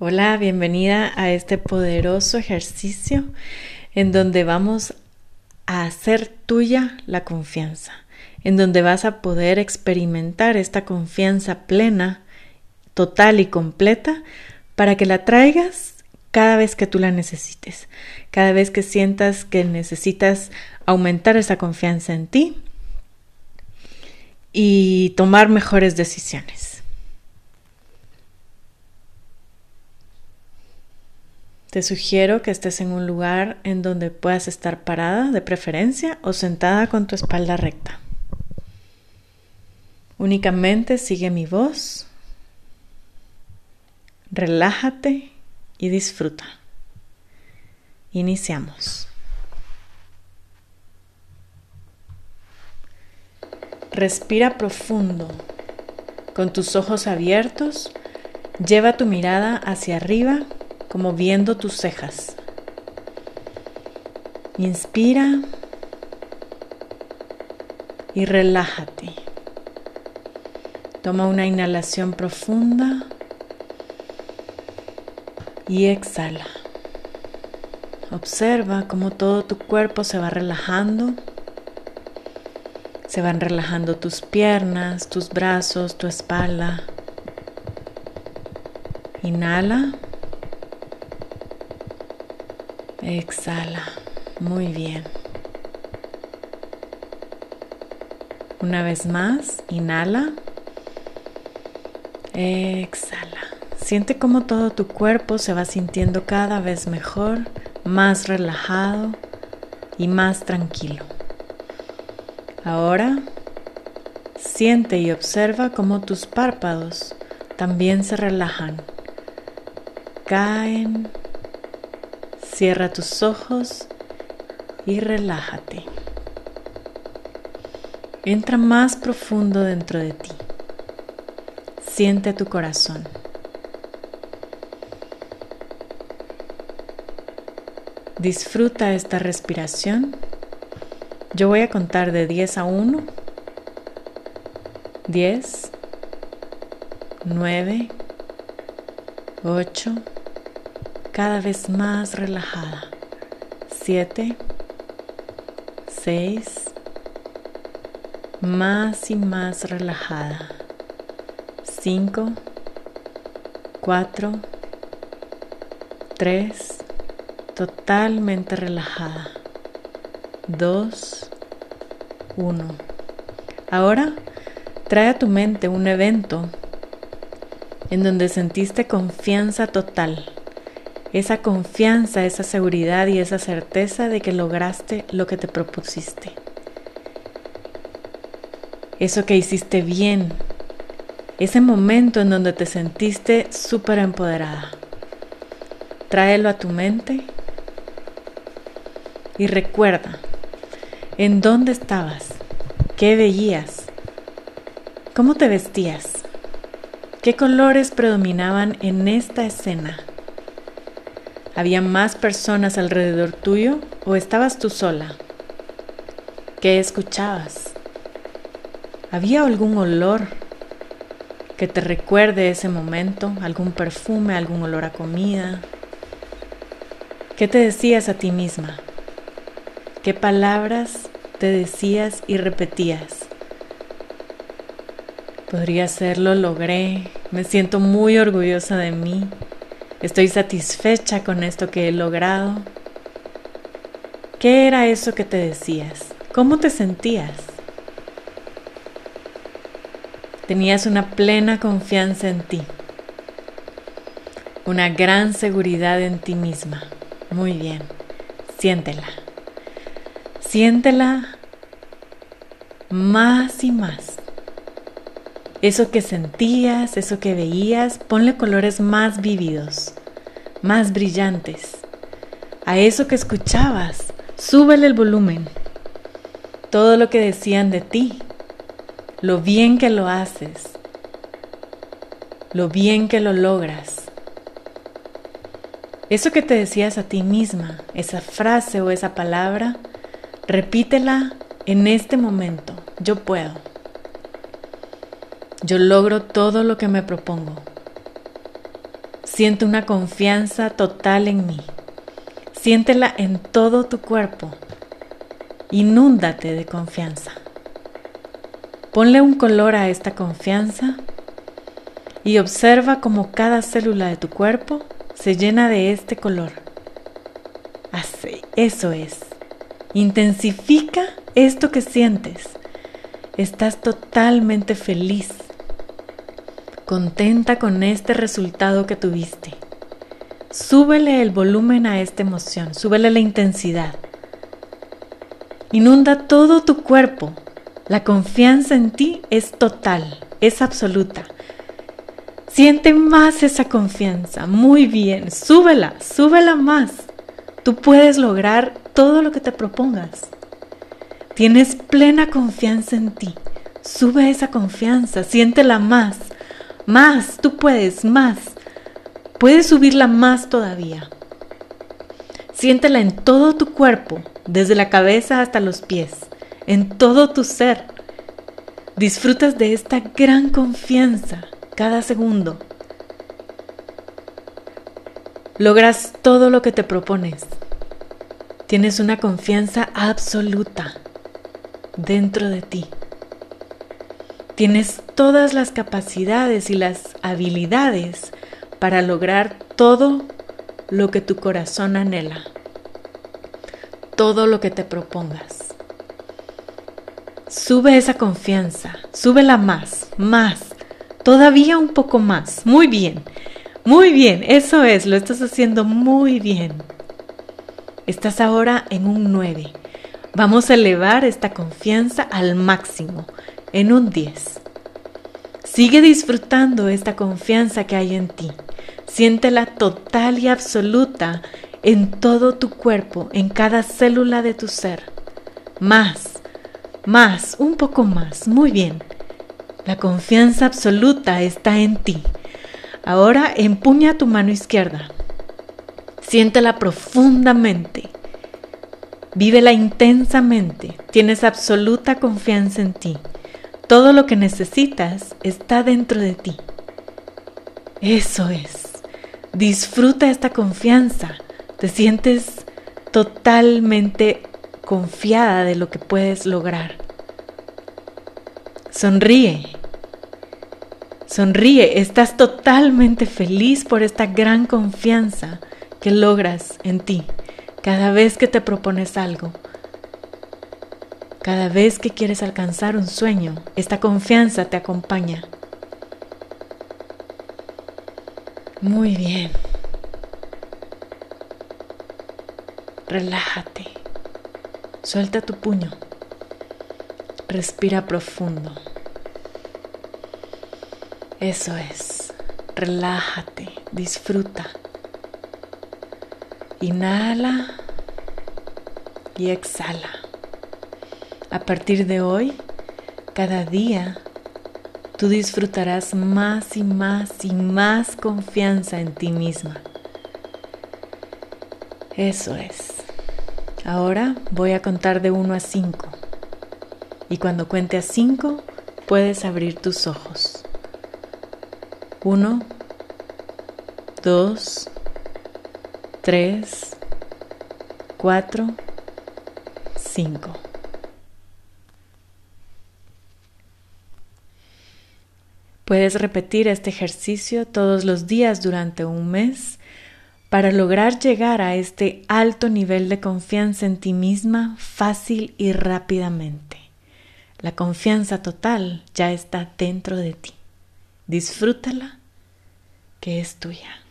Hola, bienvenida a este poderoso ejercicio en donde vamos a hacer tuya la confianza, en donde vas a poder experimentar esta confianza plena, total y completa para que la traigas cada vez que tú la necesites, cada vez que sientas que necesitas aumentar esa confianza en ti y tomar mejores decisiones. Te sugiero que estés en un lugar en donde puedas estar parada de preferencia o sentada con tu espalda recta. Únicamente sigue mi voz, relájate y disfruta. Iniciamos. Respira profundo. Con tus ojos abiertos, lleva tu mirada hacia arriba como viendo tus cejas. Inspira y relájate. Toma una inhalación profunda y exhala. Observa cómo todo tu cuerpo se va relajando. Se van relajando tus piernas, tus brazos, tu espalda. Inhala. Exhala. Muy bien. Una vez más, inhala. Exhala. Siente cómo todo tu cuerpo se va sintiendo cada vez mejor, más relajado y más tranquilo. Ahora, siente y observa cómo tus párpados también se relajan, caen Cierra tus ojos y relájate. Entra más profundo dentro de ti. Siente tu corazón. Disfruta esta respiración. Yo voy a contar de 10 a 1. 10, 9, 8, cada vez más relajada. Siete, seis, más y más relajada. Cinco, cuatro, tres, totalmente relajada. Dos, uno. Ahora trae a tu mente un evento en donde sentiste confianza total esa confianza, esa seguridad y esa certeza de que lograste lo que te propusiste. Eso que hiciste bien, ese momento en donde te sentiste súper empoderada. Tráelo a tu mente y recuerda en dónde estabas, qué veías, cómo te vestías, qué colores predominaban en esta escena. ¿Había más personas alrededor tuyo o estabas tú sola? ¿Qué escuchabas? ¿Había algún olor que te recuerde ese momento? ¿Algún perfume, algún olor a comida? ¿Qué te decías a ti misma? ¿Qué palabras te decías y repetías? Podría ser lo logré, me siento muy orgullosa de mí, Estoy satisfecha con esto que he logrado. ¿Qué era eso que te decías? ¿Cómo te sentías? Tenías una plena confianza en ti, una gran seguridad en ti misma. Muy bien, siéntela. Siéntela más y más. Eso que sentías, eso que veías, ponle colores más vívidos, más brillantes. A eso que escuchabas, súbele el volumen. Todo lo que decían de ti, lo bien que lo haces, lo bien que lo logras. Eso que te decías a ti misma, esa frase o esa palabra, repítela en este momento. Yo puedo. Yo logro todo lo que me propongo. Siente una confianza total en mí. Siéntela en todo tu cuerpo. Inúndate de confianza. Ponle un color a esta confianza y observa cómo cada célula de tu cuerpo se llena de este color. Así, eso es. Intensifica esto que sientes. Estás totalmente feliz, contenta con este resultado que tuviste. Súbele el volumen a esta emoción, súbele la intensidad. Inunda todo tu cuerpo. La confianza en ti es total, es absoluta. Siente más esa confianza. Muy bien, súbela, súbela más. Tú puedes lograr todo lo que te propongas. Tienes plena confianza en ti. Sube esa confianza, siéntela más. Más, tú puedes, más. Puedes subirla más todavía. Siéntela en todo tu cuerpo, desde la cabeza hasta los pies, en todo tu ser. Disfrutas de esta gran confianza cada segundo. Logras todo lo que te propones. Tienes una confianza absoluta dentro de ti. Tienes todas las capacidades y las habilidades para lograr todo lo que tu corazón anhela, todo lo que te propongas. Sube esa confianza, súbela más, más, todavía un poco más. Muy bien, muy bien, eso es, lo estás haciendo muy bien. Estás ahora en un 9. Vamos a elevar esta confianza al máximo, en un 10. Sigue disfrutando esta confianza que hay en ti. Siéntela total y absoluta en todo tu cuerpo, en cada célula de tu ser. Más, más, un poco más. Muy bien. La confianza absoluta está en ti. Ahora empuña tu mano izquierda. Siéntela profundamente. Vívela intensamente. Tienes absoluta confianza en ti. Todo lo que necesitas está dentro de ti. Eso es. Disfruta esta confianza. Te sientes totalmente confiada de lo que puedes lograr. Sonríe. Sonríe. Estás totalmente feliz por esta gran confianza que logras en ti cada vez que te propones algo. Cada vez que quieres alcanzar un sueño, esta confianza te acompaña. Muy bien. Relájate. Suelta tu puño. Respira profundo. Eso es. Relájate. Disfruta. Inhala y exhala. A partir de hoy, cada día tú disfrutarás más y más y más confianza en ti misma. Eso es. Ahora voy a contar de 1 a 5. Y cuando cuente a 5, puedes abrir tus ojos. 1, 2, 3, 4, 5. Puedes repetir este ejercicio todos los días durante un mes para lograr llegar a este alto nivel de confianza en ti misma fácil y rápidamente. La confianza total ya está dentro de ti. Disfrútala, que es tuya.